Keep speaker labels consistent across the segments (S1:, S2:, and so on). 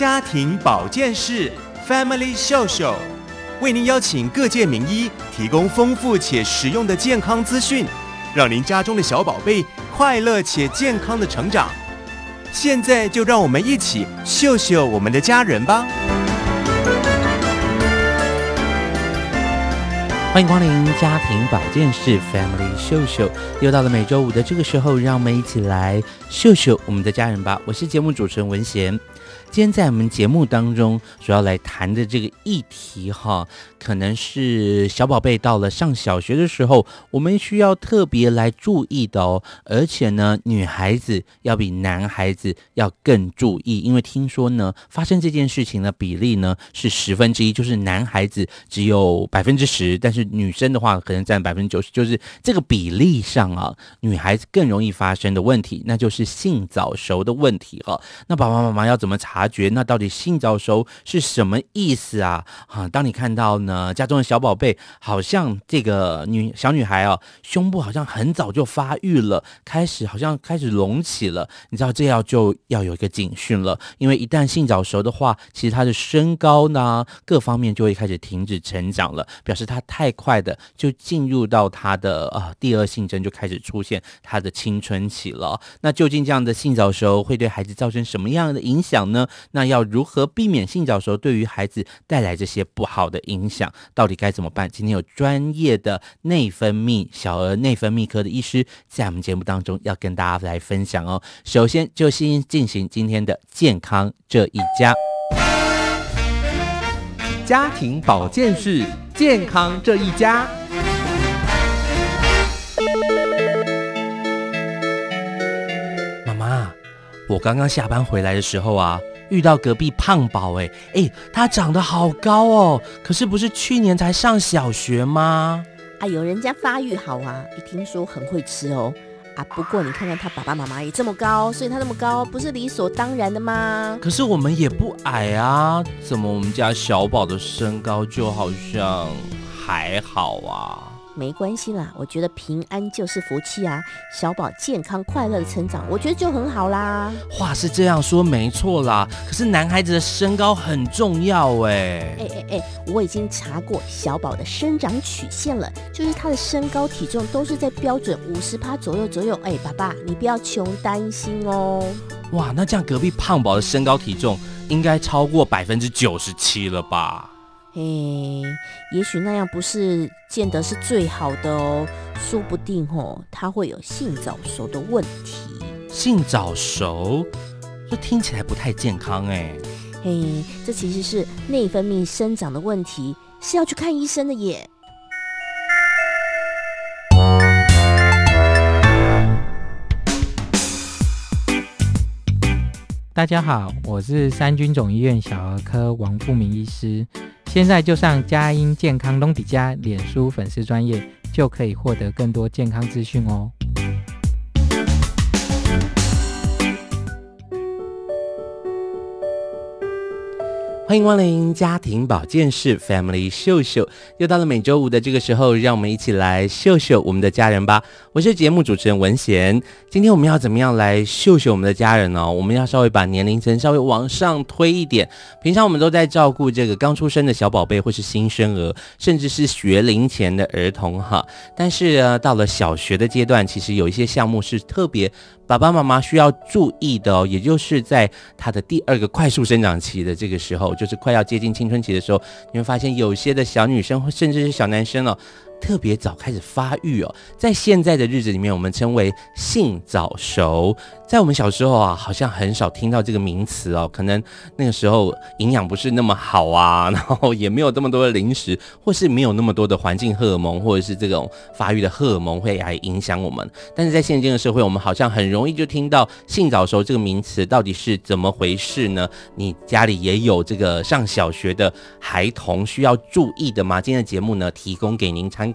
S1: 家庭保健室 Family 秀秀为您邀请各界名医，提供丰富且实用的健康资讯，让您家中的小宝贝快乐且健康的成长。现在就让我们一起秀秀我们的家人吧！
S2: 欢迎光临家庭保健室 Family 秀秀，又到了每周五的这个时候，让我们一起来秀秀我们的家人吧！我是节目主持人文贤。今天在我们节目当中主要来谈的这个议题哈，可能是小宝贝到了上小学的时候，我们需要特别来注意的哦。而且呢，女孩子要比男孩子要更注意，因为听说呢，发生这件事情的比例呢是十分之一，就是男孩子只有百分之十，但是女生的话可能占百分之九十，就是这个比例上啊，女孩子更容易发生的问题，那就是性早熟的问题哈。那爸爸妈妈要怎么？察觉那到底性早熟是什么意思啊？啊，当你看到，呃家中的小宝贝好像这个女小女孩啊，胸部好像很早就发育了，开始好像开始隆起了，你知道这要就要有一个警讯了，因为一旦性早熟的话，其实她的身高呢，各方面就会开始停止成长了，表示她太快的就进入到她的啊第二性征就开始出现她的青春期了。那究竟这样的性早熟会对孩子造成什么样的影响呢？那要如何避免性早熟对于孩子带来这些不好的影响？到底该怎么办？今天有专业的内分泌小儿内分泌科的医师在我们节目当中要跟大家来分享哦。首先就先进行今天的健康这一家，
S3: 家庭保健室健康这一家。
S2: 妈妈，我刚刚下班回来的时候啊。遇到隔壁胖宝，哎哎，他长得好高哦，可是不是去年才上小学吗？
S4: 哎呦，人家发育好啊，一听说很会吃哦。啊，不过你看看他爸爸妈妈也这么高，所以他那么高不是理所当然的吗？
S2: 可是我们也不矮啊，怎么我们家小宝的身高就好像还好啊？
S4: 没关系啦，我觉得平安就是福气啊！小宝健康快乐的成长，我觉得就很好啦。
S2: 话是这样说没错啦，可是男孩子的身高很重要哎。
S4: 哎哎哎，我已经查过小宝的生长曲线了，就是他的身高体重都是在标准五十趴左右左右。哎，爸爸你不要穷担心哦。
S2: 哇，那这样隔壁胖宝的身高体重应该超过百分之九十七了吧？
S4: 嘿，也许那样不是见得是最好的哦，说不定哦，他会有性早熟的问题。
S2: 性早熟，这听起来不太健康哎。
S4: 嘿，这其实是内分泌生长的问题，是要去看医生的耶。
S5: 大家好，我是三军总医院小儿科王富明医师。现在就上佳音健康隆迪家脸书粉丝专页，就可以获得更多健康资讯哦。
S2: 欢迎光临家庭保健室 Family 秀秀，又到了每周五的这个时候，让我们一起来秀秀我们的家人吧。我是节目主持人文贤，今天我们要怎么样来秀秀我们的家人呢？我们要稍微把年龄层稍微往上推一点。平常我们都在照顾这个刚出生的小宝贝，或是新生儿，甚至是学龄前的儿童哈。但是呢，到了小学的阶段，其实有一些项目是特别。爸爸妈妈需要注意的哦，也就是在他的第二个快速生长期的这个时候，就是快要接近青春期的时候，你会发现有些的小女生甚至是小男生哦，特别早开始发育哦，在现在的日子里面，我们称为性早熟。在我们小时候啊，好像很少听到这个名词哦，可能那个时候营养不是那么好啊，然后也没有这么多的零食，或是没有那么多的环境荷尔蒙，或者是这种发育的荷尔蒙会来影响我们。但是在现今的社会，我们好像很容易就听到性早熟这个名词，到底是怎么回事呢？你家里也有这个上小学的孩童需要注意的吗？今天的节目呢，提供给您参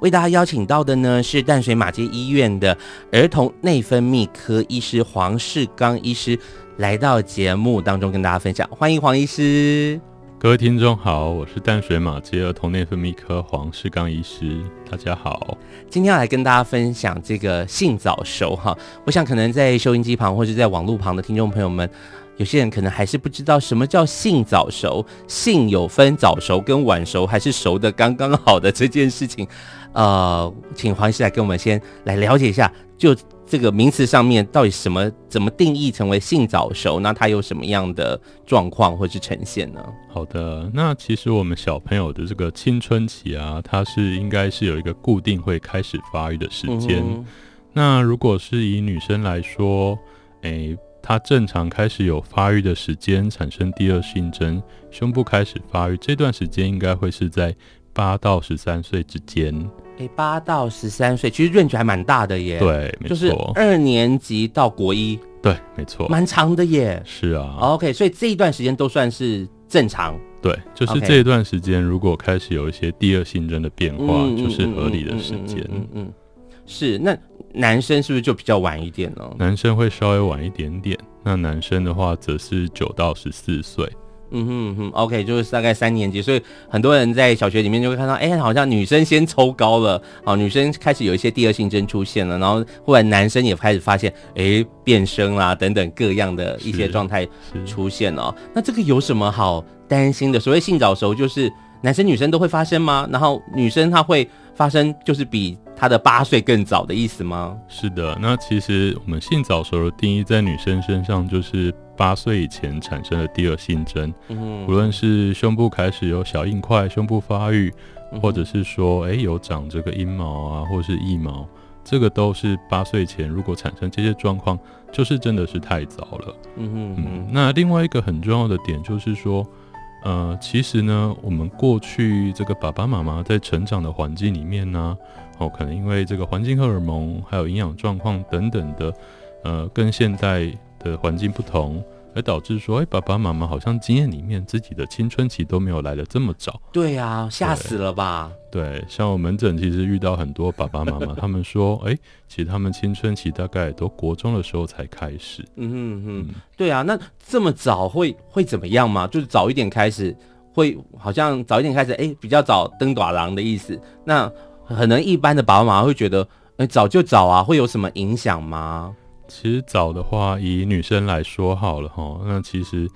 S2: 为大家邀请到的呢是淡水马偕医院的儿童内分泌科医师黄世刚医师来到节目当中跟大家分享，欢迎黄医师。
S6: 各位听众好，我是淡水马偕儿童内分泌科黄世刚医师，大家好。
S2: 今天要来跟大家分享这个性早熟哈，我想可能在收音机旁或者在网络旁的听众朋友们。有些人可能还是不知道什么叫性早熟，性有分早熟跟晚熟，还是熟的刚刚好的这件事情，呃，请黄医师来跟我们先来了解一下，就这个名词上面到底什么怎么定义成为性早熟？那它有什么样的状况或是呈现呢？
S6: 好的，那其实我们小朋友的这个青春期啊，它是应该是有一个固定会开始发育的时间。嗯、那如果是以女生来说，诶、欸。它正常开始有发育的时间，产生第二性征，胸部开始发育，这段时间应该会是在八到十三岁之间。
S2: 诶，八到十三岁，其实 range 还蛮大的耶。
S6: 对，没错。
S2: 就是二年级到国一。
S6: 对，没错。
S2: 蛮长的耶。
S6: 是啊。
S2: OK，所以这一段时间都算是正常。
S6: 对，就是这一段时间，如果开始有一些第二性征的变化，
S2: 嗯、
S6: 就是合理的时间。
S2: 嗯嗯，嗯。是，那男生是不是就比较晚一点呢？
S6: 男生会稍微晚一点点，那男生的话则是九到十四岁。
S2: 嗯哼哼，OK，就是大概三年级，所以很多人在小学里面就会看到，哎、欸，好像女生先抽高了，啊，女生开始有一些第二性征出现了，然后后来男生也开始发现，哎、欸，变声啦等等各样的一些状态出现了。那这个有什么好担心的？所谓性早熟，就是男生女生都会发生吗？然后女生她会发生，就是比。他的八岁更早的意思吗？
S6: 是的，那其实我们性早熟的定义在女生身上就是八岁以前产生的第二性征，嗯，无论是胸部开始有小硬块、胸部发育，或者是说，诶、欸，有长这个阴毛啊，或是腋毛，这个都是八岁前如果产生这些状况，就是真的是太早了。嗯哼嗯，那另外一个很重要的点就是说，呃，其实呢，我们过去这个爸爸妈妈在成长的环境里面呢。哦，可能因为这个环境荷尔蒙，还有营养状况等等的，呃，跟现代的环境不同，而导致说，哎、欸，爸爸妈妈好像经验里面自己的青春期都没有来的这么早。
S2: 对呀、啊，吓死了吧？
S6: 对，像我门诊其实遇到很多爸爸妈妈，他们说，哎、欸，其实他们青春期大概都国中的时候才开始。
S2: 嗯哼哼，对啊，那这么早会会怎么样吗？就是早一点开始，会好像早一点开始，哎、欸，比较早登大人的意思。那可能一般的爸爸妈妈会觉得，哎、欸，早就早啊，会有什么影响吗？
S6: 其实早的话，以女生来说好了哈，那其实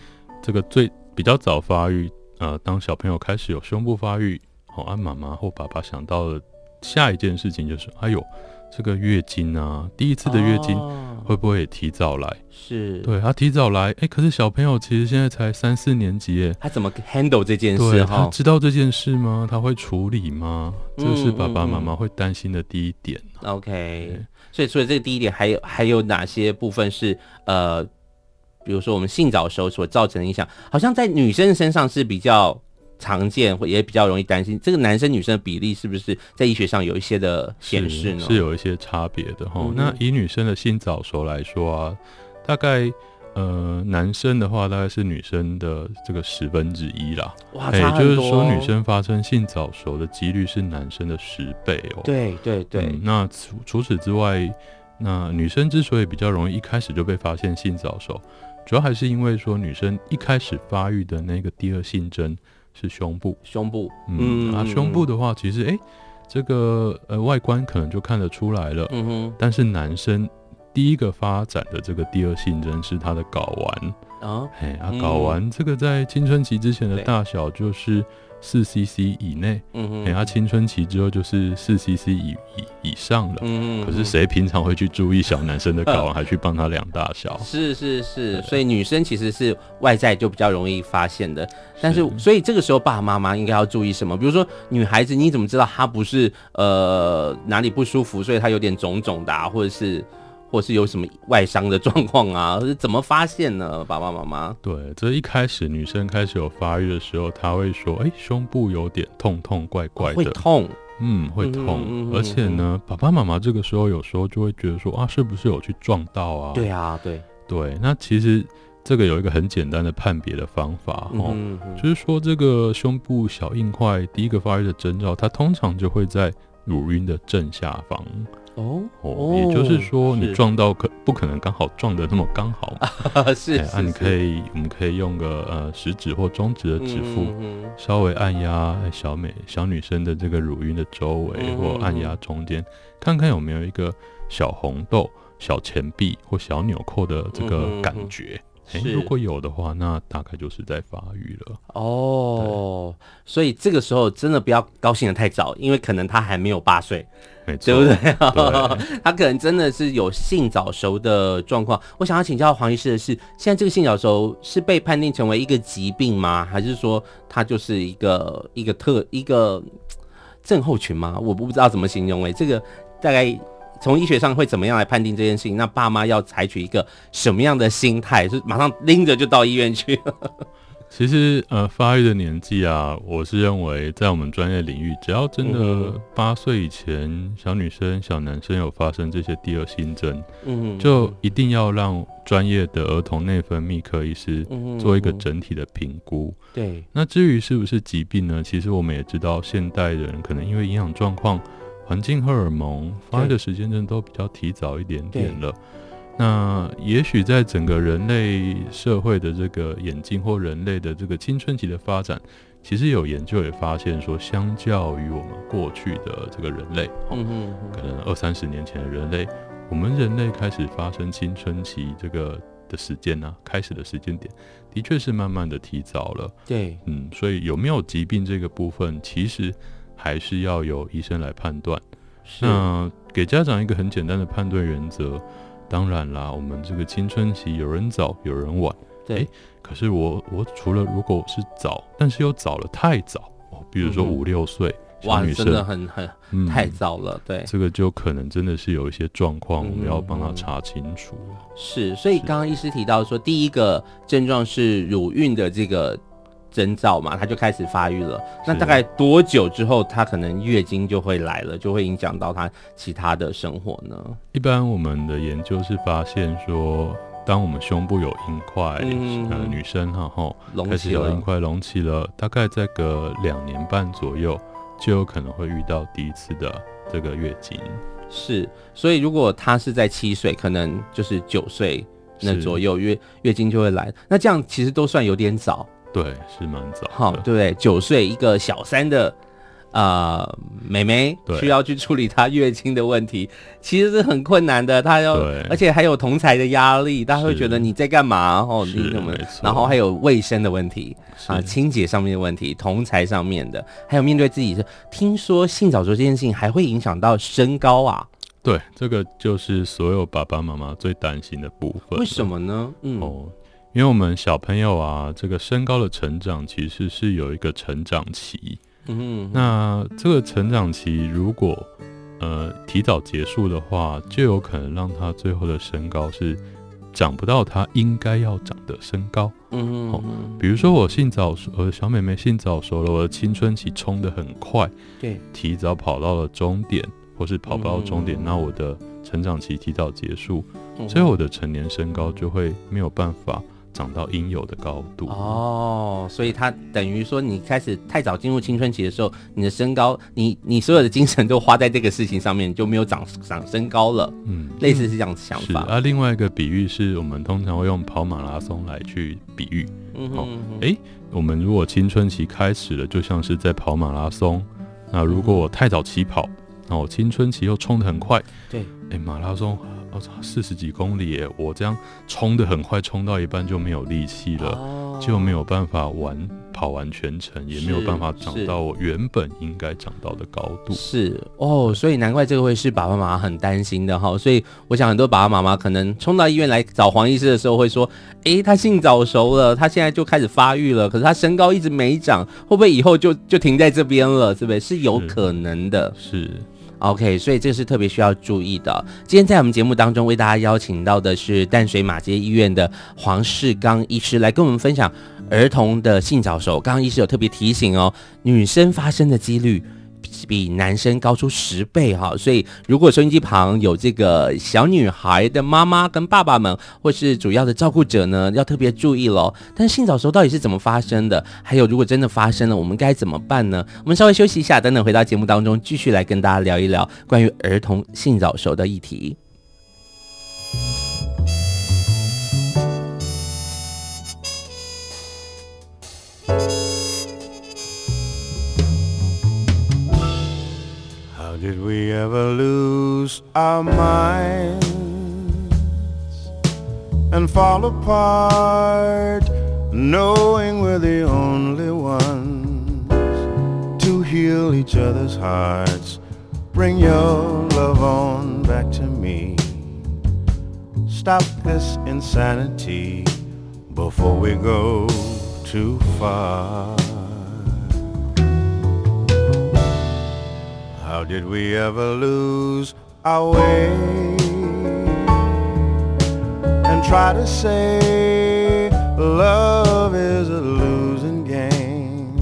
S6: 这个最比较早发育，呃，当小朋友开始有胸部发育，好，啊，妈妈或爸爸想到的下一件事情就是，哎呦。这个月经啊，第一次的月经会不会也提早来？哦、
S2: 是
S6: 对，他提早来，哎，可是小朋友其实现在才三四年级，耶，
S2: 他怎么 handle 这件事？
S6: 他知道这件事吗？他会处理吗？这是爸爸妈妈会担心的第一点。
S2: OK，所以除了这个第一点，还有还有哪些部分是呃，比如说我们性早熟所造成的影响，好像在女生身上是比较。常见或也比较容易担心，这个男生女生的比例是不是在医学上有一些的显示呢？
S6: 是，是有一些差别的哈、嗯。那以女生的性早熟来说啊，大概呃男生的话大概是女生的这个十分之一啦。也就是说，女生发生性早熟的几率是男生的十倍哦。
S2: 对对对。
S6: 嗯、那除除此之外，那女生之所以比较容易一开始就被发现性早熟，主要还是因为说女生一开始发育的那个第二性征。是胸部，
S2: 胸部，
S6: 嗯，啊，胸部的话，其实，哎、欸，这个呃外观可能就看得出来了，嗯哼。但是男生第一个发展的这个第二性征是他的睾丸。啊，哎，啊，睾丸这个在青春期之前的大小就是四 CC 以内，嗯嗯，等下青春期之后就是四 CC 以以以上了，嗯，可是谁平常会去注意小男生的睾 丸，还去帮他量大小？
S2: 是是是，所以女生其实是外在就比较容易发现的，但是所以这个时候爸爸妈妈应该要注意什么？比如说女孩子，你怎么知道她不是呃哪里不舒服，所以她有点肿肿的，啊，或者是？或是有什么外伤的状况啊？是怎么发现呢？爸爸妈妈？
S6: 对，这一开始女生开始有发育的时候，她会说：“哎、欸，胸部有点痛痛怪怪的，
S2: 会痛，
S6: 嗯，会痛。嗯”而且呢，爸爸妈妈这个时候有时候就会觉得说：“啊，是不是有去撞到啊？”
S2: 对啊，对
S6: 对。那其实这个有一个很简单的判别的方法哦，就是说这个胸部小硬块第一个发育的征兆，它通常就会在乳晕的正下方。哦哦，也就是说，你撞到可不可能刚好撞的那么刚好。嘛？
S2: 是，
S6: 啊你可以，我们可以用个呃食指或中指的指腹，稍微按压小美小女生的这个乳晕的周围，或按压中间，看看有没有一个小红豆、小钱币或小纽扣的这个感觉。哎，如果有的话，那大概就是在发育了。
S2: 哦，所以这个时候真的不要高兴的太早，因为可能他还没有八
S6: 岁。没，
S2: 对不对？
S6: 对
S2: 他可能真的是有性早熟的状况。我想要请教黄医师的是，现在这个性早熟是被判定成为一个疾病吗？还是说它就是一个一个特一个症候群吗？我不知道怎么形容哎、欸，这个大概从医学上会怎么样来判定这件事情？那爸妈要采取一个什么样的心态？是马上拎着就到医院去？
S6: 其实，呃，发育的年纪啊，我是认为在我们专业领域，只要真的八岁以前，小女生、小男生有发生这些第二性征，嗯，就一定要让专业的儿童内分泌科医师做一个整体的评估。
S2: 对。
S6: 那至于是不是疾病呢？其实我们也知道，现代人可能因为营养状况、环境荷尔蒙发育的时间真的都比较提早一点点了。那也许在整个人类社会的这个演进或人类的这个青春期的发展，其实有研究也发现说，相较于我们过去的这个人类，嗯嗯，可能二三十年前的人类，我们人类开始发生青春期这个的时间呢，开始的时间点，的确是慢慢的提早了。
S2: 对，
S6: 嗯，所以有没有疾病这个部分，其实还是要由医生来判断。那给家长一个很简单的判断原则。当然啦，我们这个青春期有人早，有人晚。对、欸，可是我我除了如果是早，但是又早了太早哦，比如说五六岁，
S2: 哇，真的很很、嗯、太早了。对，
S6: 这个就可能真的是有一些状况，我们要帮他查清楚。
S2: 是，所以刚刚医师提到说，第一个症状是乳晕的这个。征兆嘛，他就开始发育了。那大概多久之后，他可能月经就会来了，就会影响到他其他的生活呢？
S6: 一般我们的研究是发现说，当我们胸部有硬块，嗯、呃，女生哈哈开始有硬块隆起了，大概再隔两年半左右，就有可能会遇到第一次的这个月经。
S2: 是，所以如果他是在七岁，可能就是九岁那左右月是月经就会来。那这样其实都算有点早。
S6: 对，是蛮早。
S2: 好，对不对？九岁一个小三的呃妹妹，需要去处理她月经的问题，其实是很困难的。她要，而且还有同才的压力，大家会觉得你在干嘛？哦，你怎么？然后还有卫生的问题啊，清洁上面的问题，同才上面的，还有面对自己是。听说性早熟这件事情还会影响到身高啊？
S6: 对，这个就是所有爸爸妈妈最担心的部分。
S2: 为什么呢？嗯。哦
S6: 因为我们小朋友啊，这个身高的成长其实是有一个成长期。嗯，那这个成长期如果呃提早结束的话，就有可能让他最后的身高是长不到他应该要长的身高。嗯比如说我性早熟，呃，小妹妹性早熟了，我的青春期冲得很快，对，提早跑到了终点，或是跑不到终点，那我的成长期提早结束，最后我的成年身高就会没有办法。长到应有的高度
S2: 哦，所以它等于说，你开始太早进入青春期的时候，你的身高，你你所有的精神都花在这个事情上面，就没有长长身高了。嗯，类似是这样子想法。
S6: 啊，另外一个比喻是我们通常会用跑马拉松来去比喻。嗯哼，哎、欸，我们如果青春期开始了，就像是在跑马拉松。那如果我太早起跑，那我青春期又冲得很快。对，哎、欸，马拉松。我操，四十几公里耶！我这样冲的很快，冲到一半就没有力气了，就没有办法完跑完全程，也没有办法长到我原本应该长到的高度。
S2: 是哦，所以难怪这个会是爸爸妈妈很担心的哈。所以我想很多爸爸妈妈可能冲到医院来找黄医师的时候会说：“诶，他性早熟了，他现在就开始发育了，可是他身高一直没长，会不会以后就就停在这边了？是不是？是有可能的。”
S6: 是。
S2: OK，所以这是特别需要注意的。今天在我们节目当中为大家邀请到的是淡水马街医院的黄世刚医师来跟我们分享儿童的性早熟。刚刚医师有特别提醒哦，女生发生的几率。比男生高出十倍哈，所以如果收音机旁有这个小女孩的妈妈跟爸爸们，或是主要的照顾者呢，要特别注意喽。但性早熟到底是怎么发生的？还有如果真的发生了，我们该怎么办呢？我们稍微休息一下，等等回到节目当中，继续来跟大家聊一聊关于儿童性早熟的议题。
S7: Did we ever lose our minds and fall apart, knowing we're the only ones to heal each other's hearts? Bring your love on back to me. Stop this insanity before we go too far. How did we ever lose our way and try to say love is a losing game?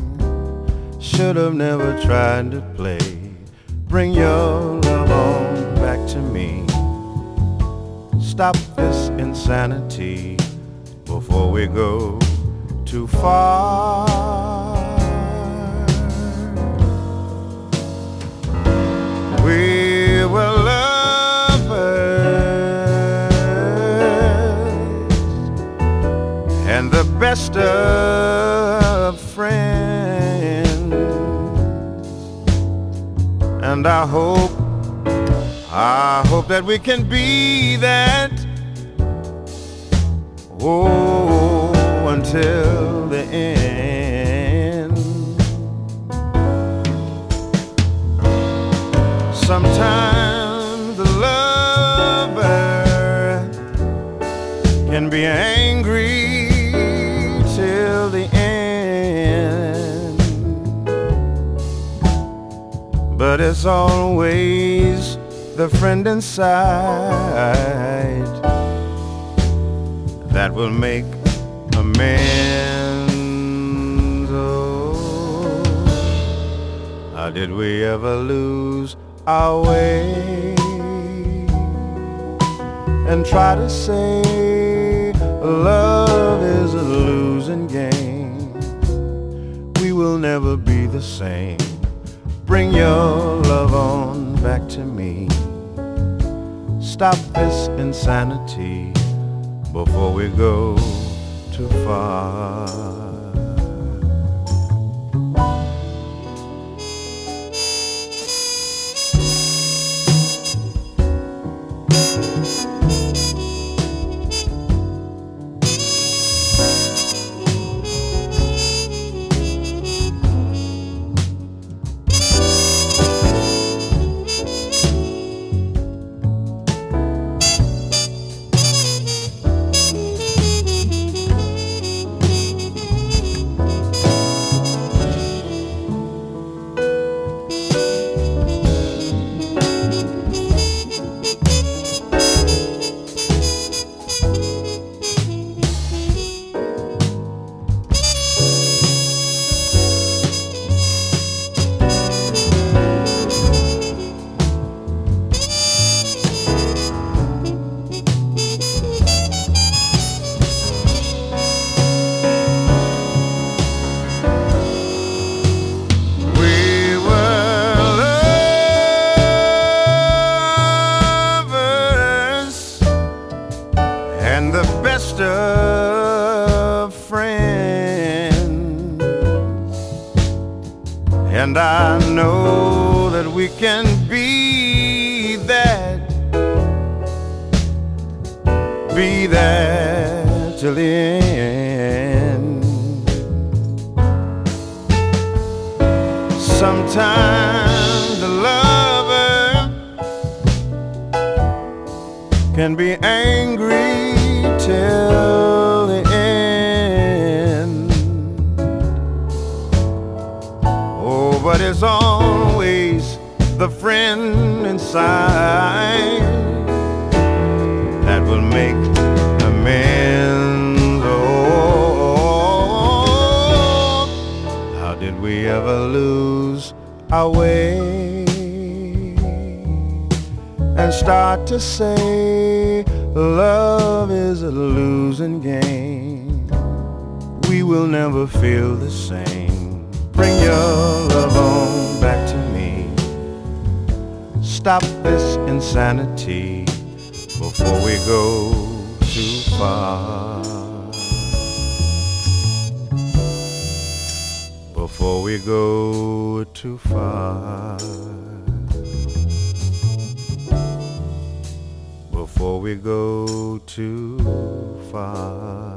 S7: Should have never tried to play. Bring your love on back to me. Stop this insanity before we go too far. We were lovers and the best of friends. And I hope, I hope that we can be that. Oh, until the end. Sometimes the lover can be angry till the end. But it's always the friend inside that will make amends. Oh, how did we ever lose our way and try to say love is a losing game? We will never be the same. Bring your love on back to me. Stop this insanity before we go too far. And I know that we can be that, be that till the end. sometimes the lover can be angry till the but it's always the friend inside that will make amends. Oh, how did we ever lose our way and start to say love is a losing game? We will never feel the same. Bring your love on back to me. Stop this insanity before we go too far. Before we go too far. Before we go too far.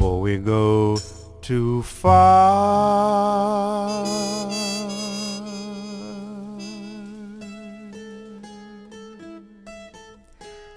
S7: Before we go too far.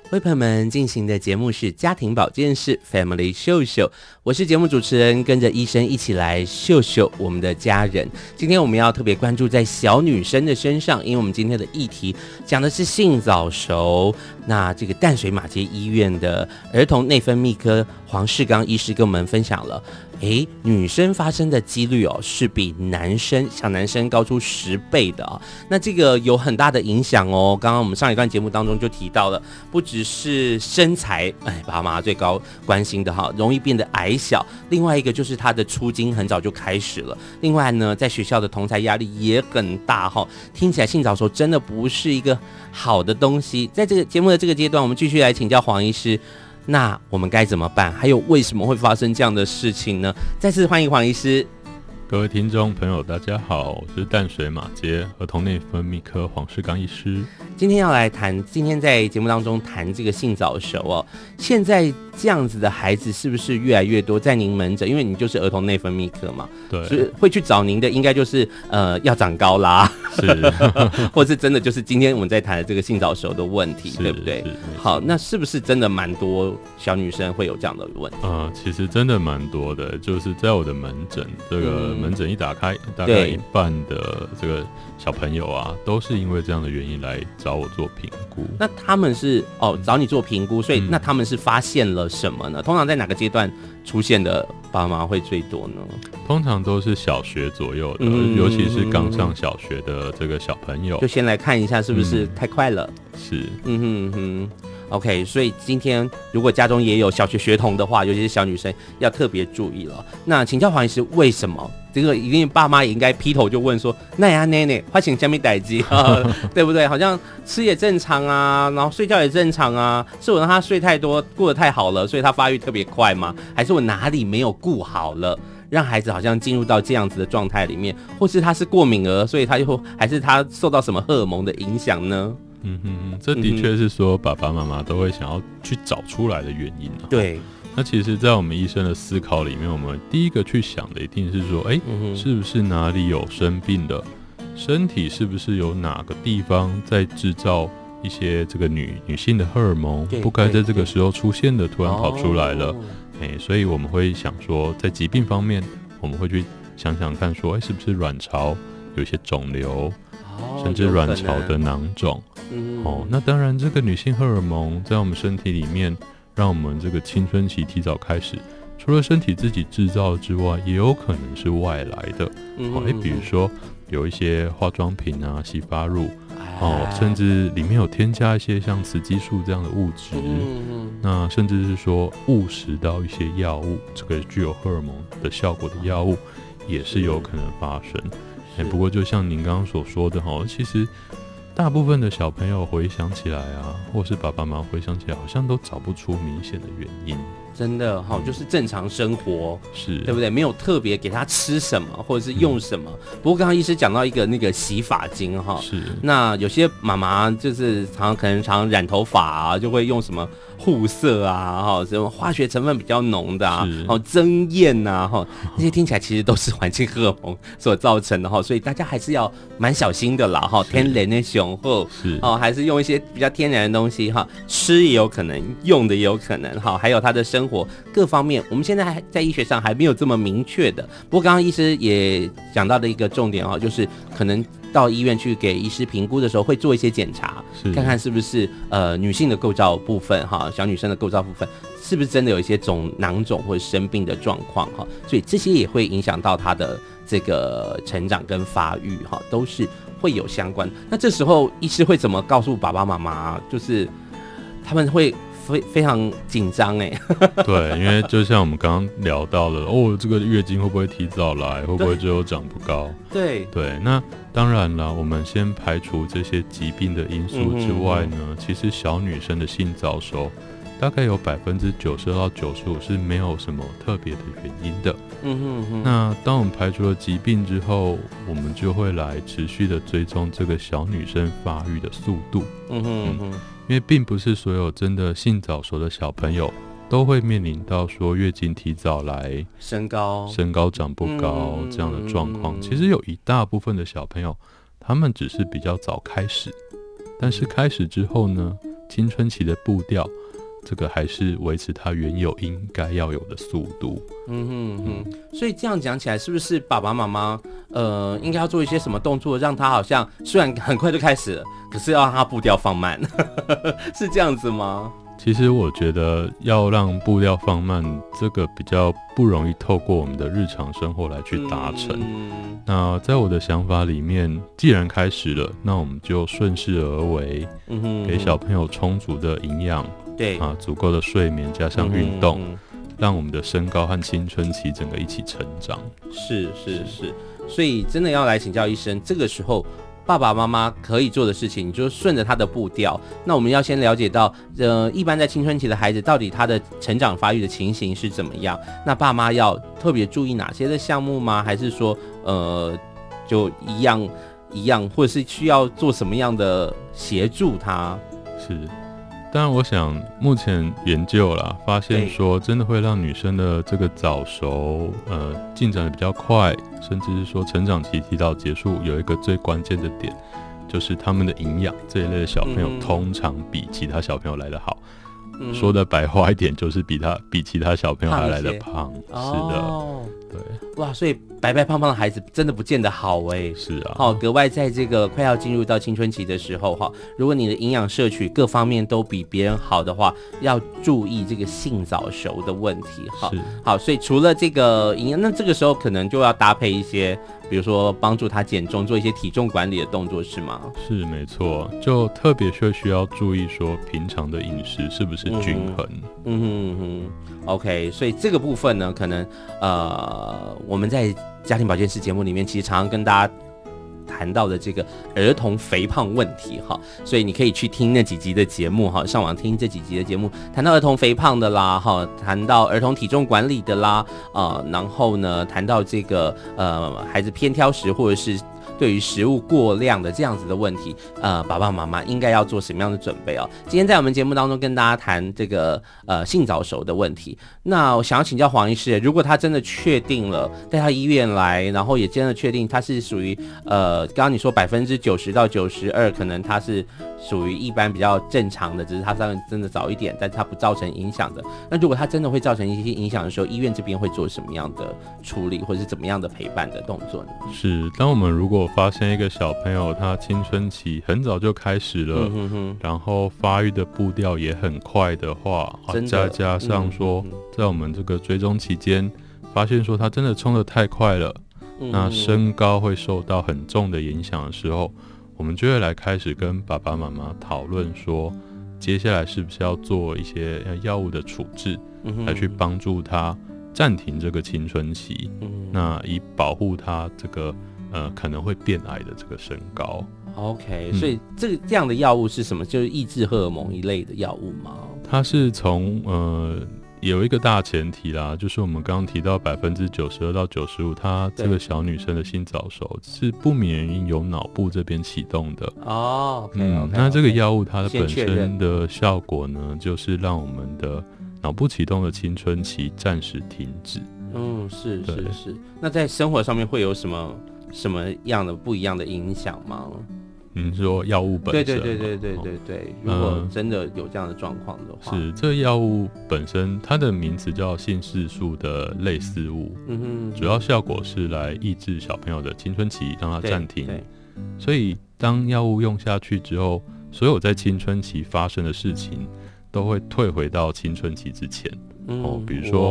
S2: 各位朋友们，进行的节目是家庭保健室 Family 秀秀，我是节目主持人，跟着医生一起来秀秀我们的家人。今天我们要特别关注在小女生的身上，因为我们今天的议题讲的是性早熟。那这个淡水马偕医院的儿童内分泌科黄世刚医师跟我们分享了。诶，女生发生的几率哦，是比男生小男生高出十倍的啊、那这个有很大的影响哦。刚刚我们上一段节目当中就提到了，不只是身材，哎，爸妈最高关心的哈，容易变得矮小。另外一个就是他的出经很早就开始了。另外呢，在学校的同才压力也很大哈。听起来性早熟真的不是一个好的东西。在这个节目的这个阶段，我们继续来请教黄医师。那我们该怎么办？还有为什么会发生这样的事情呢？再次欢迎黄医师。
S6: 各位听众朋友，大家好，我是淡水马杰儿童内分泌科黄世刚医师。
S2: 今天要来谈，今天在节目当中谈这个性早熟哦。现在这样子的孩子是不是越来越多？在您门诊，因为你就是儿童内分泌科嘛，
S6: 对，
S2: 所以会去找您的，应该就是呃要长高啦，
S6: 是，
S2: 或是真的就是今天我们在谈的这个性早熟的问题，对不对？好，那是不是真的蛮多小女生会有这样的问题？
S6: 呃，其实真的蛮多的，就是在我的门诊这个。嗯门诊一打开，大概一半的这个小朋友啊，都是因为这样的原因来找我做评估。
S2: 那他们是哦找你做评估，所以那他们是发现了什么呢？嗯、通常在哪个阶段出现的爸妈会最多呢？
S6: 通常都是小学左右的，嗯、尤其是刚上小学的这个小朋友。
S2: 就先来看一下是不是太快了？
S6: 嗯、是，
S2: 嗯哼哼。OK，所以今天如果家中也有小学学童的话，尤其是小女生，要特别注意了。那请教黄医师，为什么这个一定爸妈也应该劈头就问说，那呀，奶奶，发生什么代志，对不对？好像吃也正常啊，然后睡觉也正常啊，是我让他睡太多，过得太好了，所以他发育特别快吗？还是我哪里没有顾好了，让孩子好像进入到这样子的状态里面？或是他是过敏儿，所以他又还是他受到什么荷尔蒙的影响呢？
S6: 嗯哼哼，这的确是说爸爸妈妈都会想要去找出来的原因啊。
S2: 对，
S6: 那其实，在我们医生的思考里面，我们第一个去想的一定是说，哎，是不是哪里有生病的？身体是不是有哪个地方在制造一些这个女女性的荷尔蒙，不该在这个时候出现的，突然跑出来了？哎，所以我们会想说，在疾病方面，我们会去想想看，说，哎，是不是卵巢有一些肿瘤？甚至卵巢的囊肿，哦，那当然，这个女性荷尔蒙在我们身体里面，让我们这个青春期提早开始，除了身体自己制造之外，也有可能是外来的，哦，哎，比如说有一些化妆品啊、洗发露，哦，甚至里面有添加一些像雌激素这样的物质，那甚至是说误食到一些药物，这个具有荷尔蒙的效果的药物，也是有可能发生。哎，不过就像您刚刚所说的哈，其实大部分的小朋友回想起来啊，或是爸爸妈妈回想起来，好像都找不出明显的原因。
S2: 真的哈，就是正常生活，
S6: 是
S2: 对不对？没有特别给他吃什么或者是用什么。嗯、不过刚刚医师讲到一个那个洗发精哈，
S6: 是
S2: 那有些妈妈就是常常可能常常染头发啊，就会用什么。护色啊，哈，这种化学成分比较浓的啊，哦，增艳呐，哈，那些听起来其实都是环境荷尔蒙所造成的哈，所以大家还是要蛮小心的啦，哈，天然的雄厚，是。哦，还是用一些比较天然的东西哈，吃也有可能，用的也有可能哈，还有他的生活各方面，我们现在还在医学上还没有这么明确的，不过刚刚医师也讲到的一个重点哈，就是可能。到医院去给医师评估的时候，会做一些检查，看看是不是呃女性的构造部分哈，小女生的构造部分是不是真的有一些肿囊肿或者生病的状况哈，所以这些也会影响到她的这个成长跟发育哈，都是会有相关。那这时候医师会怎么告诉爸爸妈妈？就是他们会。非非常紧张哎，
S6: 对，因为就像我们刚刚聊到了，哦，这个月经会不会提早来，会不会最后长不高？
S2: 对
S6: 对，那当然了，我们先排除这些疾病的因素之外呢，嗯、其实小女生的性早熟，大概有百分之九十到九十五是没有什么特别的原因的。嗯哼哼。那当我们排除了疾病之后，我们就会来持续的追踪这个小女生发育的速度。嗯哼哼。因为并不是所有真的性早熟的小朋友都会面临到说月经提早来、
S2: 身高
S6: 身高长不高这样的状况。其实有一大部分的小朋友，他们只是比较早开始，但是开始之后呢，青春期的步调。这个还是维持它原有应该要有的速度。
S2: 嗯哼哼，所以这样讲起来，是不是爸爸妈妈呃应该要做一些什么动作，让他好像虽然很快就开始了，可是要让他步调放慢，是这样子吗？
S6: 其实我觉得要让步调放慢，这个比较不容易透过我们的日常生活来去达成。嗯、那在我的想法里面，既然开始了，那我们就顺势而为，嗯哼，给小朋友充足的营养。
S2: 对
S6: 啊，足够的睡眠加上运动，嗯嗯嗯，让我们的身高和青春期整个一起成长。
S2: 是是是，所以真的要来请教医生，这个时候爸爸妈妈可以做的事情，你就顺着他的步调。那我们要先了解到，呃，一般在青春期的孩子到底他的成长发育的情形是怎么样？那爸妈要特别注意哪些的项目吗？还是说，呃，就一样一样，或者是需要做什么样的协助他？
S6: 是。当然，我想目前研究啦，发现说真的会让女生的这个早熟，呃，进展的比较快，甚至是说成长期提早结束，有一个最关键的点，就是他们的营养这一类的小朋友通常比其他小朋友来得好。嗯、说的白话一点，就是比他比其他小朋友还来的胖。胖是的。哦对，
S2: 哇，所以白白胖胖的孩子真的不见得好哎。
S6: 是啊，
S2: 好，格外在这个快要进入到青春期的时候哈，如果你的营养摄取各方面都比别人好的话，要注意这个性早熟的问题哈。好，所以除了这个营养，那这个时候可能就要搭配一些，比如说帮助他减重，做一些体重管理的动作，是吗？
S6: 是，没错，就特别是需要注意说平常的饮食是不是均衡。
S2: 嗯哼嗯哼。OK，所以这个部分呢，可能呃，我们在家庭保健室节目里面，其实常常跟大家谈到的这个儿童肥胖问题哈，所以你可以去听那几集的节目哈，上网听这几集的节目，谈到儿童肥胖的啦哈，谈到儿童体重管理的啦啊、然后呢，谈到这个呃孩子偏挑食或者是。对于食物过量的这样子的问题，呃，爸爸妈妈应该要做什么样的准备哦？今天在我们节目当中跟大家谈这个呃性早熟的问题，那我想要请教黄医师，如果他真的确定了带他医院来，然后也真的确定他是属于呃，刚刚你说百分之九十到九十二，可能他是属于一般比较正常的，只是他上真的早一点，但是他不造成影响的。那如果他真的会造成一些影响的时候，医院这边会做什么样的处理，或者是怎么样的陪伴的动作呢？
S6: 是，当我们如发现一个小朋友他青春期很早就开始了，嗯、哼哼。然后发育的步调也很快的话，再加上说在我们这个追踪期间，发现说他真的冲的太快了，那身高会受到很重的影响的时候，我们就会来开始跟爸爸妈妈讨论说，接下来是不是要做一些药物的处置，来去帮助他暂停这个青春期，嗯、那以保护他这个。呃，可能会变矮的这个身高。
S2: OK，所以这个这样的药物是什么？就是抑制荷尔蒙一类的药物吗？
S6: 它是从呃有一个大前提啦，就是我们刚刚提到百分之九十二到九十五，她这个小女生的性早熟是不免于由脑部这边启动的
S2: 哦。Okay,
S6: 嗯，okay, 那这个药物它的本身的效果呢，就是让我们的脑部启动的青春期暂时停止。
S2: 嗯，是是是。那在生活上面会有什么什么样的不一样的影响吗？
S6: 你说药物本身？
S2: 对对对对对对对。如果真的有这样的状况的话，
S6: 呃、是这个药物本身，它的名字叫性释素的类似物。嗯哼。主要效果是来抑制小朋友的青春期，让它暂停。所以当药物用下去之后，所有在青春期发生的事情，都会退回到青春期之前。嗯、哦，比如说，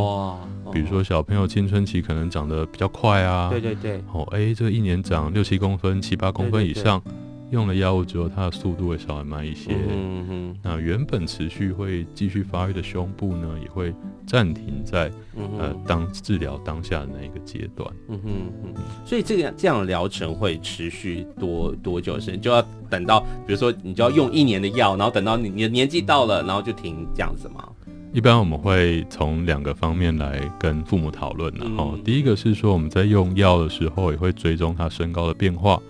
S6: 哦、比如说小朋友青春期可能长得比较快啊。对对对。哦，哎、欸，这个一年长六七公分、七八公分以上。对对对用了药物之后，它的速度会稍微慢一些。嗯哼，那原本持续会继续发育的胸部呢，也会暂停在、嗯、呃当治疗当下的那一个阶段。嗯哼
S2: 嗯，所以这个这样的疗程会持续多多久时间？就要等到，比如说你就要用一年的药，然后等到你你的年纪到了，然后就停这样子吗？
S6: 一般我们会从两个方面来跟父母讨论，然后第一个是说我们在用药的时候也会追踪他身高的变化，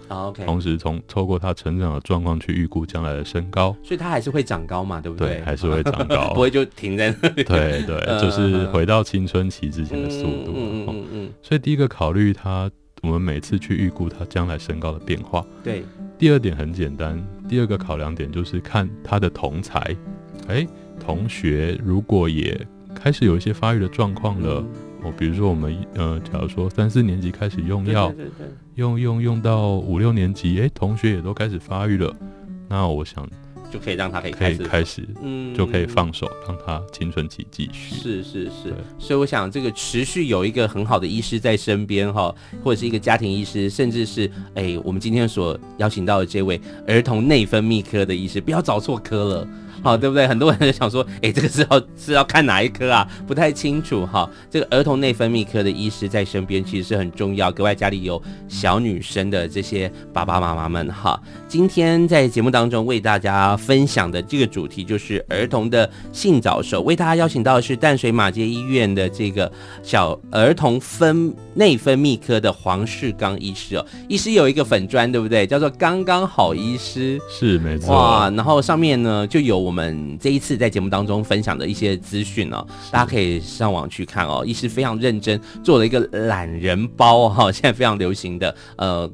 S6: 同时从透过他成长的状况去预估将来的身高，
S2: 所以他还是会长高嘛，对不对？
S6: 对，还是会长高，
S2: 不会就停在那里。
S6: 对对，就是回到青春期之前的速度。嗯嗯嗯。所以第一个考虑他，我们每次去预估他将来身高的变化。对。第二点很简单，第二个考量点就是看他的同才，哎。同学如果也开始有一些发育的状况了，哦，比如说我们呃，假如说三四年级开始用药，用用用到五六年级，哎，同学也都开始发育了，那我想
S2: 就可以让他可以
S6: 可以开始，嗯，就可以放手让他青春期继续。
S2: 是是是，所以我想这个持续有一个很好的医师在身边哈，或者是一个家庭医师，甚至是哎，我们今天所邀请到的这位儿童内分泌科的医师，不要找错科了。好，对不对？很多人就想说，哎，这个是要是要看哪一科啊？不太清楚哈。这个儿童内分泌科的医师在身边其实是很重要。格外家里有小女生的这些爸爸妈妈们哈，今天在节目当中为大家分享的这个主题就是儿童的性早熟。为大家邀请到的是淡水马街医院的这个小儿童分内分泌科的黄世刚医师哦。医师有一个粉砖，对不对？叫做刚刚好医师，
S6: 是没错。
S2: 哇，然后上面呢就有我。我们这一次在节目当中分享的一些资讯哦，大家可以上网去看哦。医师非常认真做了一个懒人包哈，现在非常流行的呃。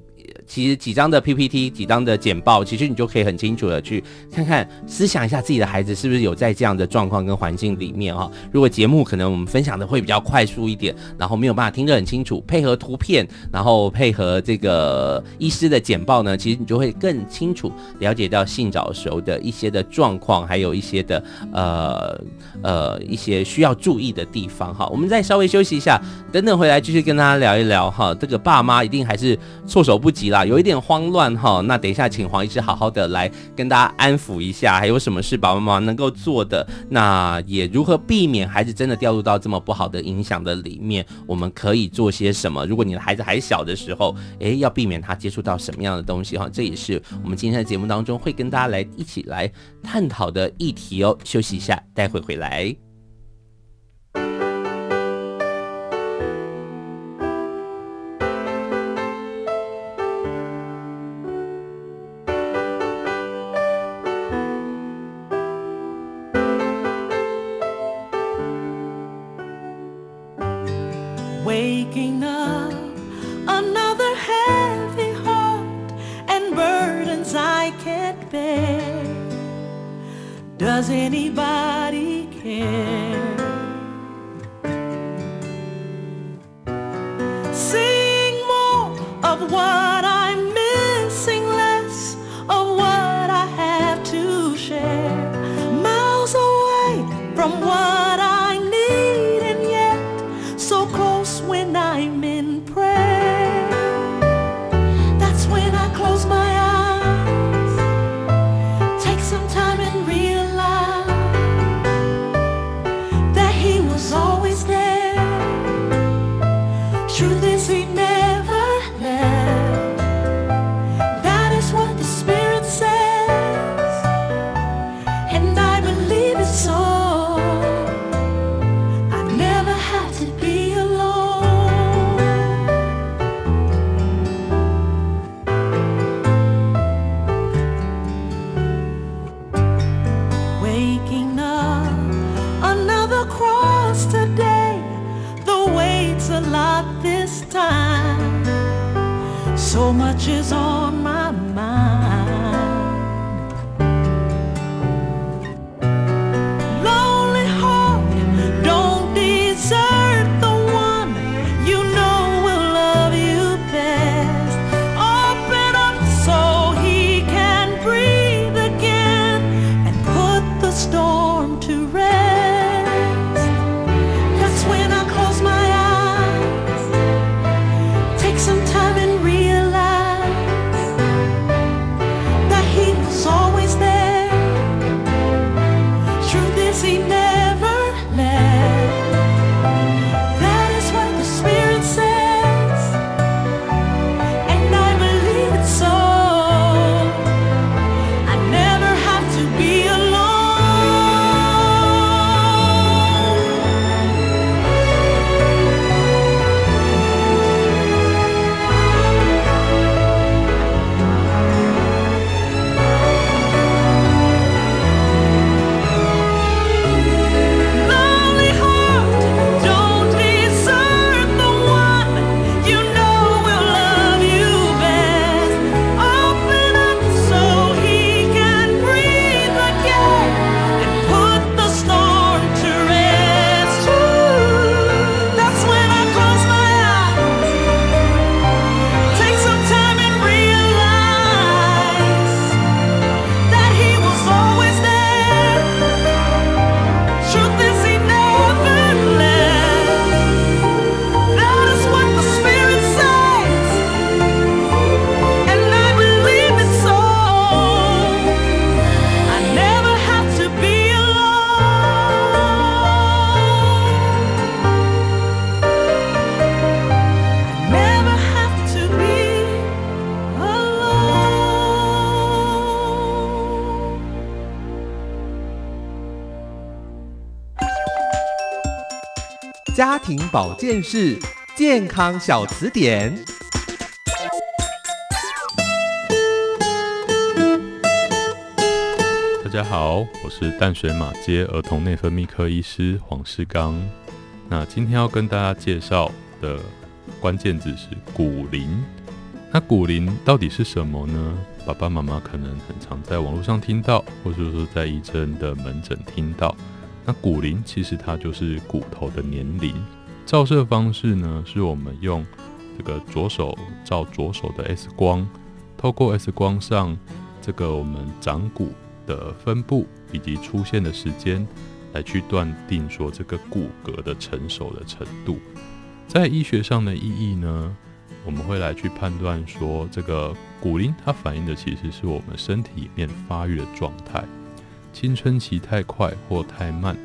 S2: 其实几张的 PPT，几张的简报，其实你就可以很清楚的去看看，思想一下自己的孩子是不是有在这样的状况跟环境里面哈。如果节目可能我们分享的会比较快速一点，然后没有办法听得很清楚，配合图片，然后配合这个医师的简报呢，其实你就会更清楚了解到性早熟的一些的状况，还有一些的呃呃一些需要注意的地方哈。我们再稍微休息一下，等等回来继续跟大家聊一聊哈。这个爸妈一定还是措手不及啦。有一点慌乱哈，那等一下请黄医师好好的来跟大家安抚一下，还有什么是爸爸妈妈能够做的？那也如何避免孩子真的掉入到这么不好的影响的里面？我们可以做些什么？如果你的孩子还小的时候，诶，要避免他接触到什么样的东西哈？这也是我们今天的节目当中会跟大家来一起来探讨的议题哦。休息一下，待会回
S8: 来。
S3: 家庭保健室健康小词典。
S6: 大家好，我是淡水马街儿童内分泌科医师黄世刚。那今天要跟大家介绍的关键字是骨龄。那骨龄到底是什么呢？爸爸妈妈可能很常在网络上听到，或者说在医生的门诊听到。那骨龄其实它就是骨头的年龄。照射方式呢，是我们用这个左手照左手的 X 光，透过 X 光上这个我们长骨的分布以及出现的时间，来去断定说这个骨骼的成熟的程度。在医学上的意义呢，我们会来去判断说，这个骨龄它反映的其实是我们身体里面发育的状态。青春期太快或太慢，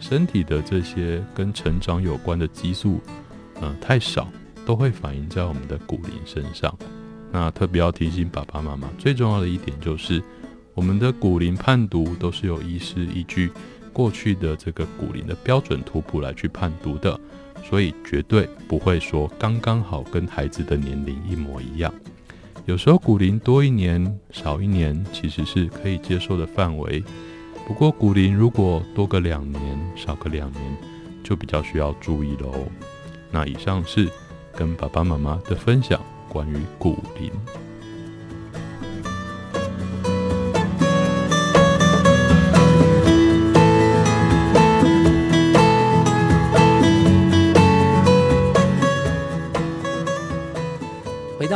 S6: 身体的这些跟成长有关的激素，呃，太少，都会反映在我们的骨龄身上。那特别要提醒爸爸妈妈，最重要的一点就是，我们的骨龄判读都是有医师依据过去的这个骨龄的标准图谱来去判读的，所以绝对不会说刚刚好跟孩子的年龄一模一样。有时候骨龄多一年少一年，其实是可以接受的范围。不过骨龄如果多个两年少个两年，就比较需要注意喽。那以上是跟爸爸妈妈的分享，关于骨
S2: 龄。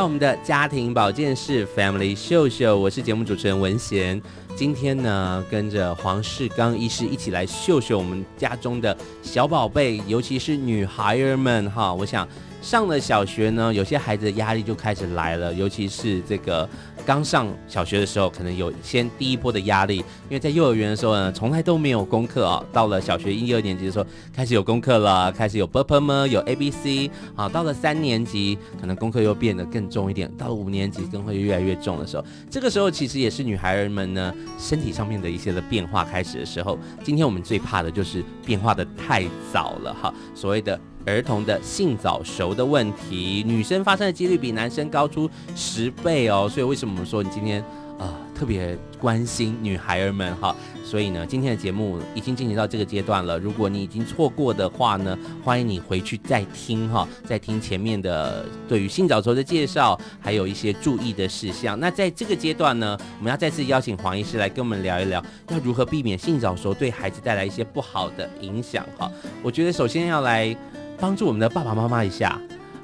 S2: 我们的家庭保健室 Family 秀秀，我是节目主持人文贤。今天呢，跟着黄世刚医师一起来秀秀我们家中的小宝贝，尤其是女孩儿们哈。我想上了小学呢，有些孩子的压力就开始来了，尤其是这个刚上小学的时候，可能有先第一波的压力，因为在幼儿园的时候呢，从来都没有功课啊。到了小学一二年级的时候，开始有功课了，开始有 b p m 有 a b c 啊，到了三年级，可能功课又变得更重一点，到了五年级更会越来越重的时候，这个时候其实也是女孩儿们呢身体上面的一些的变化开始的时候。今天我们最怕的就是变化的太早了哈，所谓的。儿童的性早熟的问题，女生发生的几率比男生高出十倍哦。所以为什么我们说你今天呃特别关心女孩儿们哈。所以呢，今天的节目已经进行到这个阶段了。如果你已经错过的话呢，欢迎你回去再听哈，再听前面的对于性早熟的介绍，还有一些注意的事项。那在这个阶段呢，我们要再次邀请黄医师来跟我们聊一聊，要如何避免性早熟对孩子带来一些不好的影响哈。我觉得首先要来帮助我们的爸爸妈妈一下，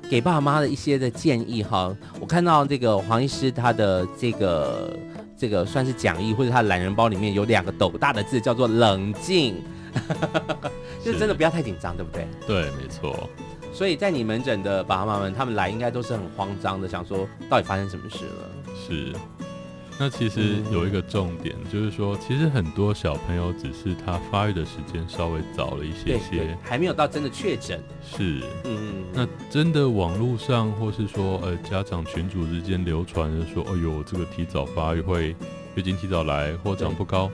S2: 给爸爸妈妈的一些的建议哈。我看到这个黄医师他的这个。这个算是讲义，或者他的懒人包里面有两个斗大的字，叫做冷静，就是真的不要太紧张，对不对？
S6: 对，没错。
S2: 所以在你门诊的爸爸妈妈们，他们来应该都是很慌张的，想说到底发生什么事了？
S6: 是。那其实有一个重点，嗯、就是说，其实很多小朋友只是他发育的时间稍微早了一些些，
S2: 还没有到真的确诊。
S6: 是，嗯，那真的网络上或是说，呃，家长群组之间流传的说，哎呦，这个提早发育会月经提早来或长不高。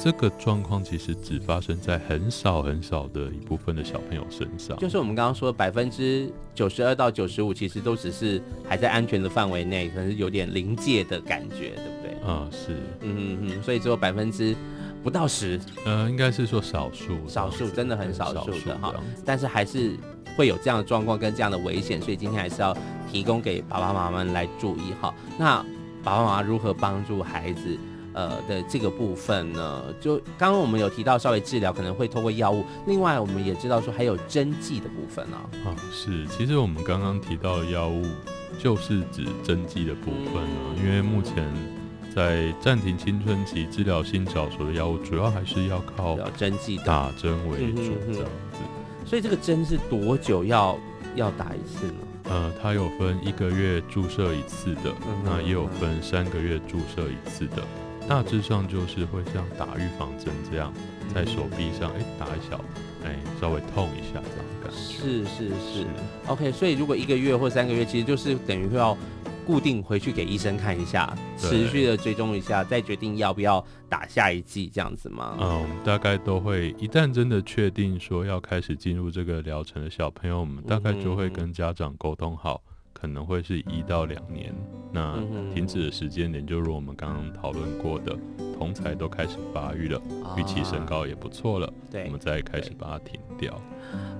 S6: 这个状况其实只发生在很少很少的一部分的小朋友身上，
S2: 就是我们刚刚说百分之九十二到九十五，其实都只是还在安全的范围内，可能是有点临界的感觉，对不对？
S6: 啊，是，
S2: 嗯嗯嗯，所以只有百分之不到十，
S6: 呃，应该是说少数，
S2: 少数真的很少数的哈，但是还是会有这样的状况跟这样的危险，所以今天还是要提供给爸爸妈妈们来注意哈。那爸爸妈妈如何帮助孩子？呃的这个部分呢，就刚刚我们有提到，稍微治疗可能会透过药物。另外，我们也知道说还有针剂的部分啊。
S6: 啊，是，其实我们刚刚提到的药物就是指针剂的部分啊，嗯、因为目前在暂停青春期治疗性早熟的药物，主要还是要靠
S2: 针剂
S6: 打针为主这样子。
S2: 所以这个针是多久要要打一次呢？
S6: 呃，它有分一个月注射一次的，嗯、那也有分三个月注射一次的。大致上就是会像打预防针这样，在手臂上哎、欸、打一小，哎、欸、稍微痛一下这样感觉。
S2: 是是是，是，OK。所以如果一个月或三个月，其实就是等于会要固定回去给医生看一下，持续的追踪一下，再决定要不要打下一剂这样子吗？
S6: 嗯，我们大概都会一旦真的确定说要开始进入这个疗程的小朋友，我们大概就会跟家长沟通好。可能会是一到两年，那停止的时间点就如我们刚刚讨论过的，同才都开始发育了，预期身高也不错了，对，我们再开始把它停掉。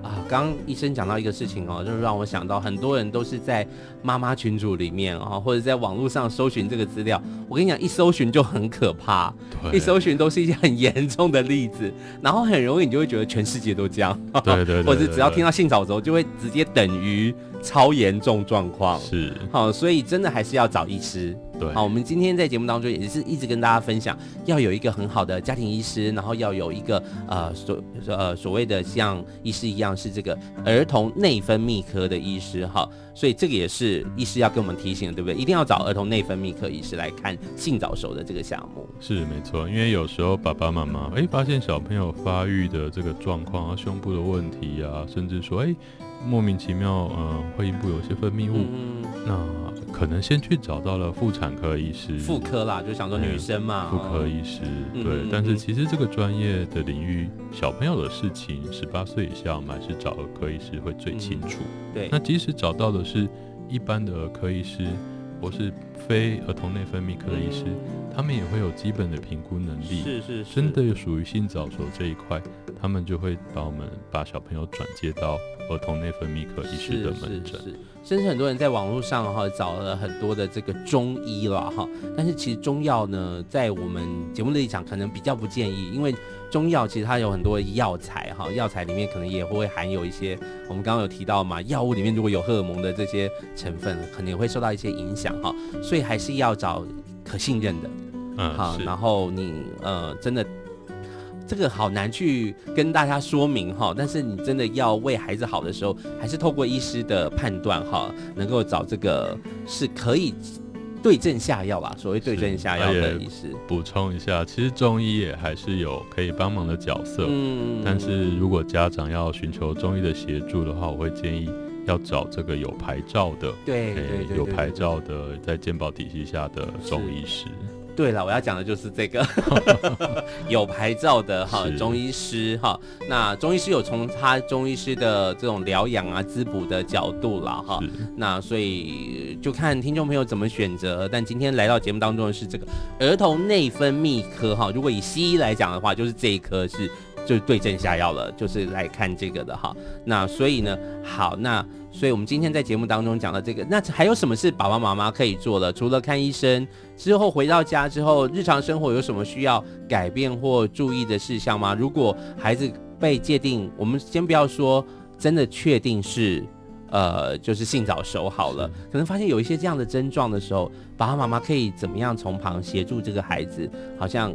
S2: 啊，刚刚医生讲到一个事情哦，就是让我想到很多人都是在妈妈群组里面啊，或者在网络上搜寻这个资料。我跟你讲，一搜寻就很可怕，对一搜寻都是一些很严重的例子，然后很容易你就会觉得全世界都这样，
S6: 对对，对对对，
S2: 或者只要听到性早熟就会直接等于。超严重状况
S6: 是
S2: 好，所以真的还是要找医师。
S6: 对，
S2: 好，我们今天在节目当中也是一直跟大家分享，要有一个很好的家庭医师，然后要有一个呃所呃所谓的像医师一样是这个儿童内分泌科的医师哈，所以这个也是医师要跟我们提醒的，对不对？一定要找儿童内分泌科医师来看性早熟的这个项目。
S6: 是没错，因为有时候爸爸妈妈哎发现小朋友发育的这个状况啊，胸部的问题啊，甚至说哎。莫名其妙，呃，会阴部有些分泌物，嗯、那可能先去找到了妇产科医师，
S2: 妇科啦，就想说女生嘛，
S6: 妇科医师，嗯、对。嗯、但是其实这个专业的领域，小朋友的事情，十八岁以下，我们还是找儿科医师会最清楚。
S2: 嗯、对，
S6: 那即使找到的是一般的儿科医师，或是非儿童内分泌科医师，嗯、他们也会有基本的评估能力。
S2: 是是是，
S6: 真的有属于性早熟这一块，他们就会把我们把小朋友转接到。儿童内分泌科医师的门诊，
S2: 甚至很多人在网络上哈找了很多的这个中医了哈，但是其实中药呢，在我们节目的立场可能比较不建议，因为中药其实它有很多药材哈，药材里面可能也会含有一些我们刚刚有提到嘛，药物里面如果有荷尔蒙的这些成分，可能也会受到一些影响哈，所以还是要找可信任的，嗯，好，然后你呃真的。这个好难去跟大家说明哈，但是你真的要为孩子好的时候，还是透过医师的判断哈，能够找这个是可以对症下药吧。所谓对症下药的医师。
S6: 补充一下，其实中医也还是有可以帮忙的角色。嗯。但是如果家长要寻求中医的协助的话，我会建议要找这个有牌照的，
S2: 对对对，
S6: 有牌照的在健保体系下的中医师。
S2: 对了，我要讲的就是这个 有牌照的哈中医师哈。那中医师有从他中医师的这种疗养啊、滋补的角度了哈。那所以就看听众朋友怎么选择。但今天来到节目当中的是这个儿童内分泌科哈。如果以西医来讲的话，就是这一科是就是对症下药了，就是来看这个的哈。那所以呢，好那。所以，我们今天在节目当中讲的这个，那还有什么是爸爸妈妈可以做的？除了看医生之后回到家之后，日常生活有什么需要改变或注意的事项吗？如果孩子被界定，我们先不要说真的确定是，呃，就是性早熟好了，可能发现有一些这样的症状的时候，爸爸妈妈可以怎么样从旁协助这个孩子，好像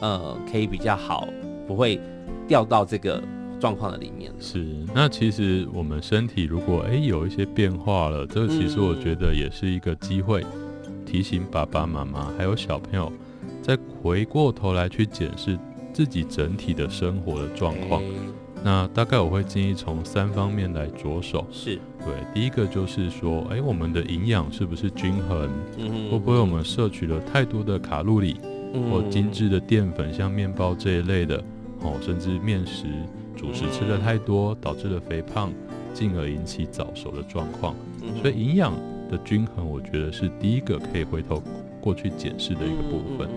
S2: 呃可以比较好，不会掉到这个。状况的里面
S6: 是，那其实我们身体如果哎有一些变化了，这个其实我觉得也是一个机会，提醒爸爸妈妈还有小朋友，再回过头来去检视自己整体的生活的状况。那大概我会建议从三方面来着手。
S2: 是
S6: 对，第一个就是说，哎，我们的营养是不是均衡？嗯，会不会我们摄取了太多的卡路里或精致的淀粉，像面包这一类的，哦，甚至面食。主食吃的太多，导致了肥胖，进而引起早熟的状况。所以营养的均衡，我觉得是第一个可以回头过去检视的一个部分。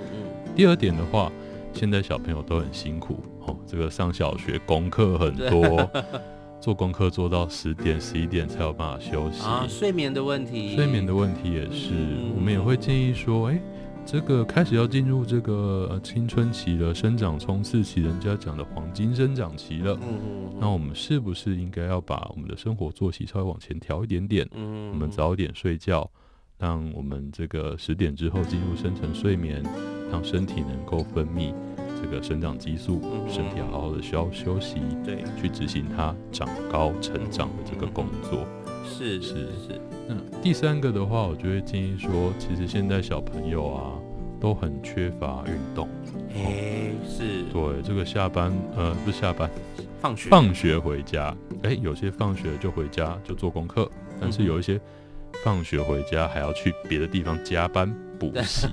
S6: 第二点的话，现在小朋友都很辛苦哦，这个上小学功课很多，做功课做到十点十一点才有办法休息
S2: 啊，睡眠的问题，
S6: 睡眠的问题也是，我们也会建议说，哎。这个开始要进入这个青春期了，生长冲刺期，人家讲的黄金生长期了。嗯嗯。那我们是不是应该要把我们的生活作息稍微往前调一点点？嗯。我们早点睡觉，让我们这个十点之后进入深层睡眠，让身体能够分泌这个生长激素，身体好好的需要休息，对，去执行它长高成长的这个工作。
S2: 是是是。
S6: 那第三个的话，我就会建议说，其实现在小朋友啊都很缺乏运动。
S2: 哎，是。
S6: 对，这个下班呃不是下班，
S2: 放学
S6: 放学回家，哎，有些放学就回家就做功课，但是有一些放学回家还要去别的地方加班补习，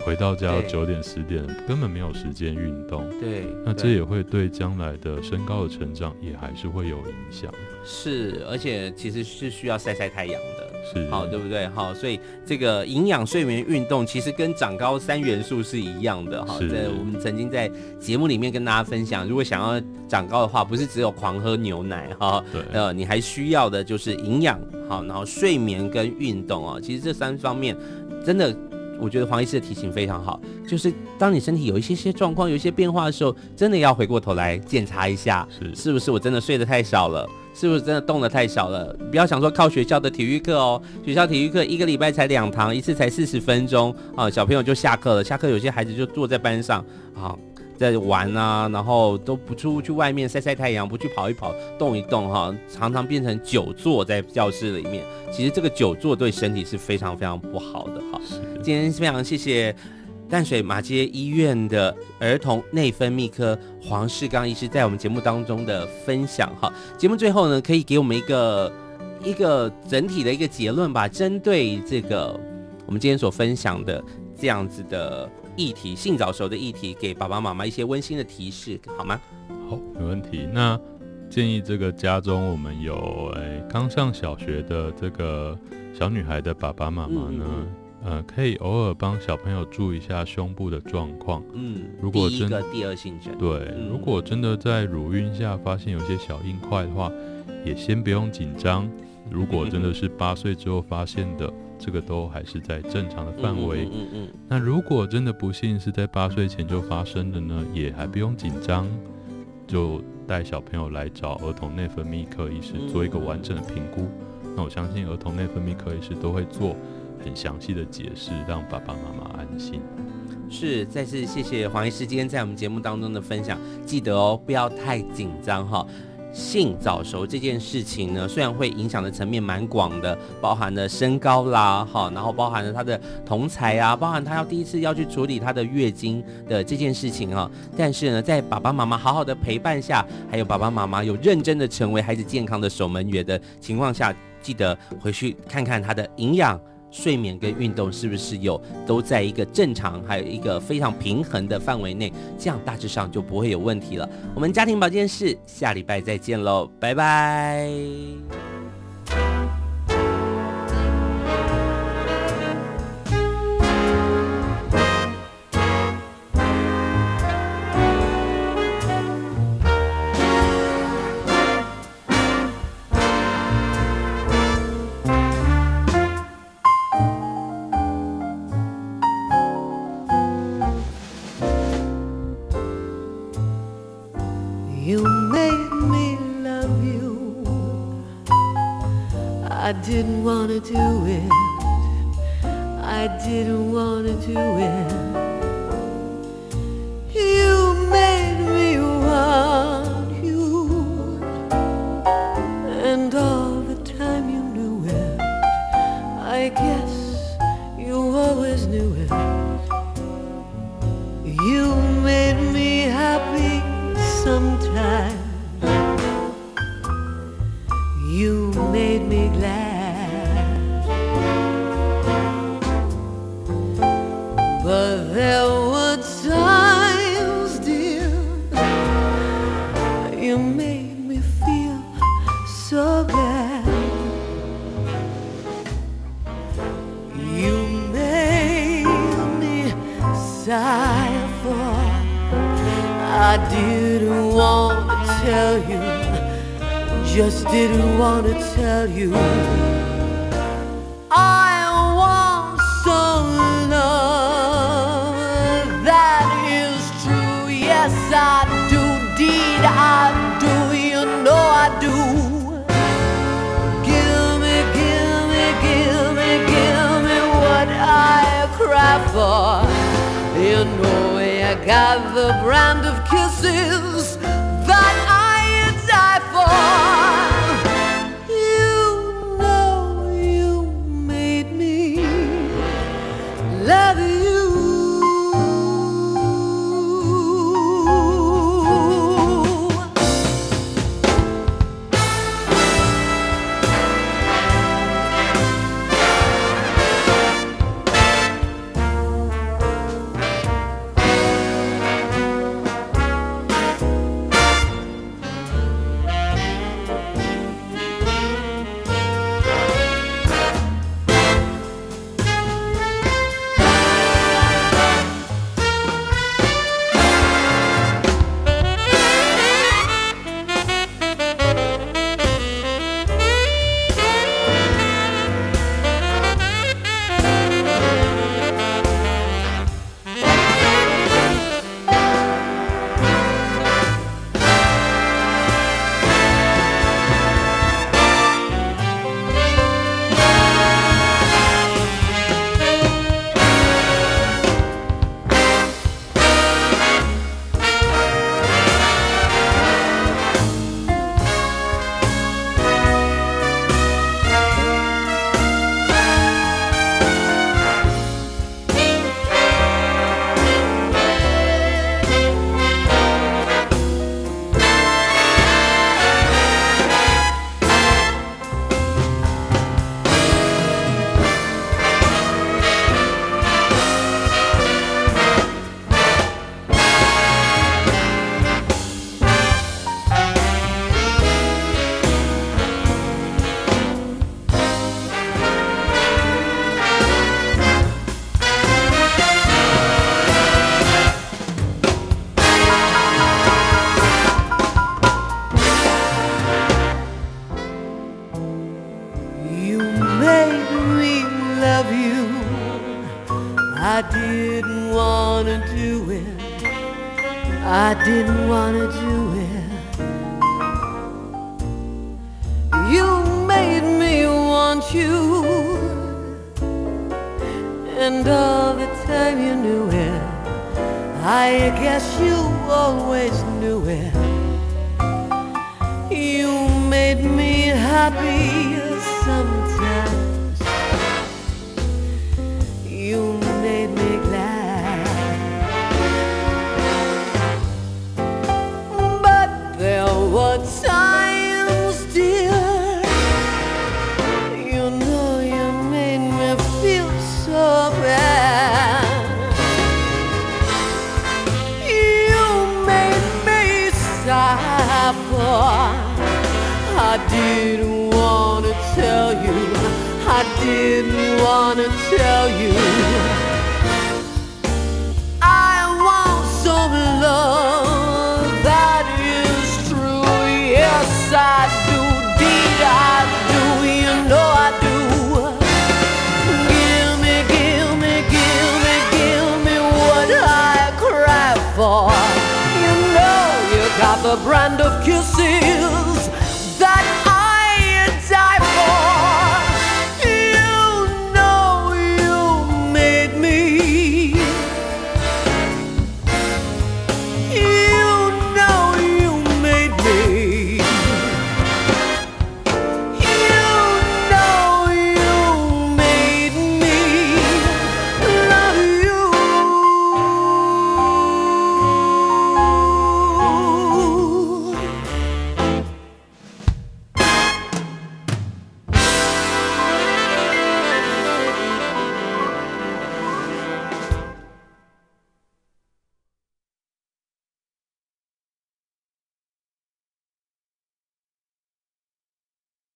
S6: 回到家九点十点根本没有时间运动。
S2: 对，
S6: 那这也会对将来的身高的成长也还是会有影响。
S2: 是，而且其实是需要晒晒太阳的。
S6: 是
S2: 好，对不对？好，所以这个营养、睡眠、运动，其实跟长高三元素是一样的。哈，在我们曾经在节目里面跟大家分享，如果想要长高的话，不是只有狂喝牛奶哈，对，呃，你还需要的就是营养，好，然后睡眠跟运动啊。其实这三方面，真的，我觉得黄医师的提醒非常好，就是当你身体有一些些状况、有一些变化的时候，真的要回过头来检查一下，是是不是我真的睡得太少了。是不是真的动得太少了？不要想说靠学校的体育课哦，学校体育课一个礼拜才两堂，一次才四十分钟啊，小朋友就下课了。下课有些孩子就坐在班上啊，在玩啊，然后都不出去外面晒晒太阳，不去跑一跑、动一动哈，常常变成久坐在教室里面。其实这个久坐对身体是非常非常不好的哈。今天非常谢谢。淡水马街医院的儿童内分泌科黄世刚医师在我们节目当中的分享哈，节目最后呢，可以给我们一个一个整体的一个结论吧，针对这个我们今天所分享的这样子的议题，性早熟的议题，给爸爸妈妈一些温馨的提示，好吗？
S6: 好，没问题。那建议这个家中我们有哎刚上小学的这个小女孩的爸爸妈妈呢。嗯嗯呃，可以偶尔帮小朋友注意一下胸部的状况。嗯，如果真的
S2: 第二性征，
S6: 对，嗯、如果真的在乳晕下发现有些小硬块的话，也先不用紧张。如果真的是八岁之后发现的，这个都还是在正常的范围。嗯嗯。那如果真的不幸是在八岁前就发生的呢，也还不用紧张，就带小朋友来找儿童内分泌科医师做一个完整的评估。嗯、那我相信儿童内分泌科医师都会做。很详细的解释，让爸爸妈妈安心。
S2: 是，再次谢谢黄医师今天在我们节目当中的分享。记得哦，不要太紧张哈。性早熟这件事情呢，虽然会影响的层面蛮广的，包含了身高啦，哈，然后包含了他的同才啊，包含他要第一次要去处理他的月经的这件事情啊。但是呢，在爸爸妈妈好好的陪伴下，还有爸爸妈妈有认真的成为孩子健康的守门员的情况下，记得回去看看他的营养。睡眠跟运动是不是有都在一个正常，还有一个非常平衡的范围内，这样大致上就不会有问题了。我们家庭保健室下礼拜再见喽，拜拜。
S9: To didn't want to tell you. I want some love, that is true. Yes, I do, deed I do, you know I do. Give me, give me, give me, give me what I cry for. You know you got the brand of kisses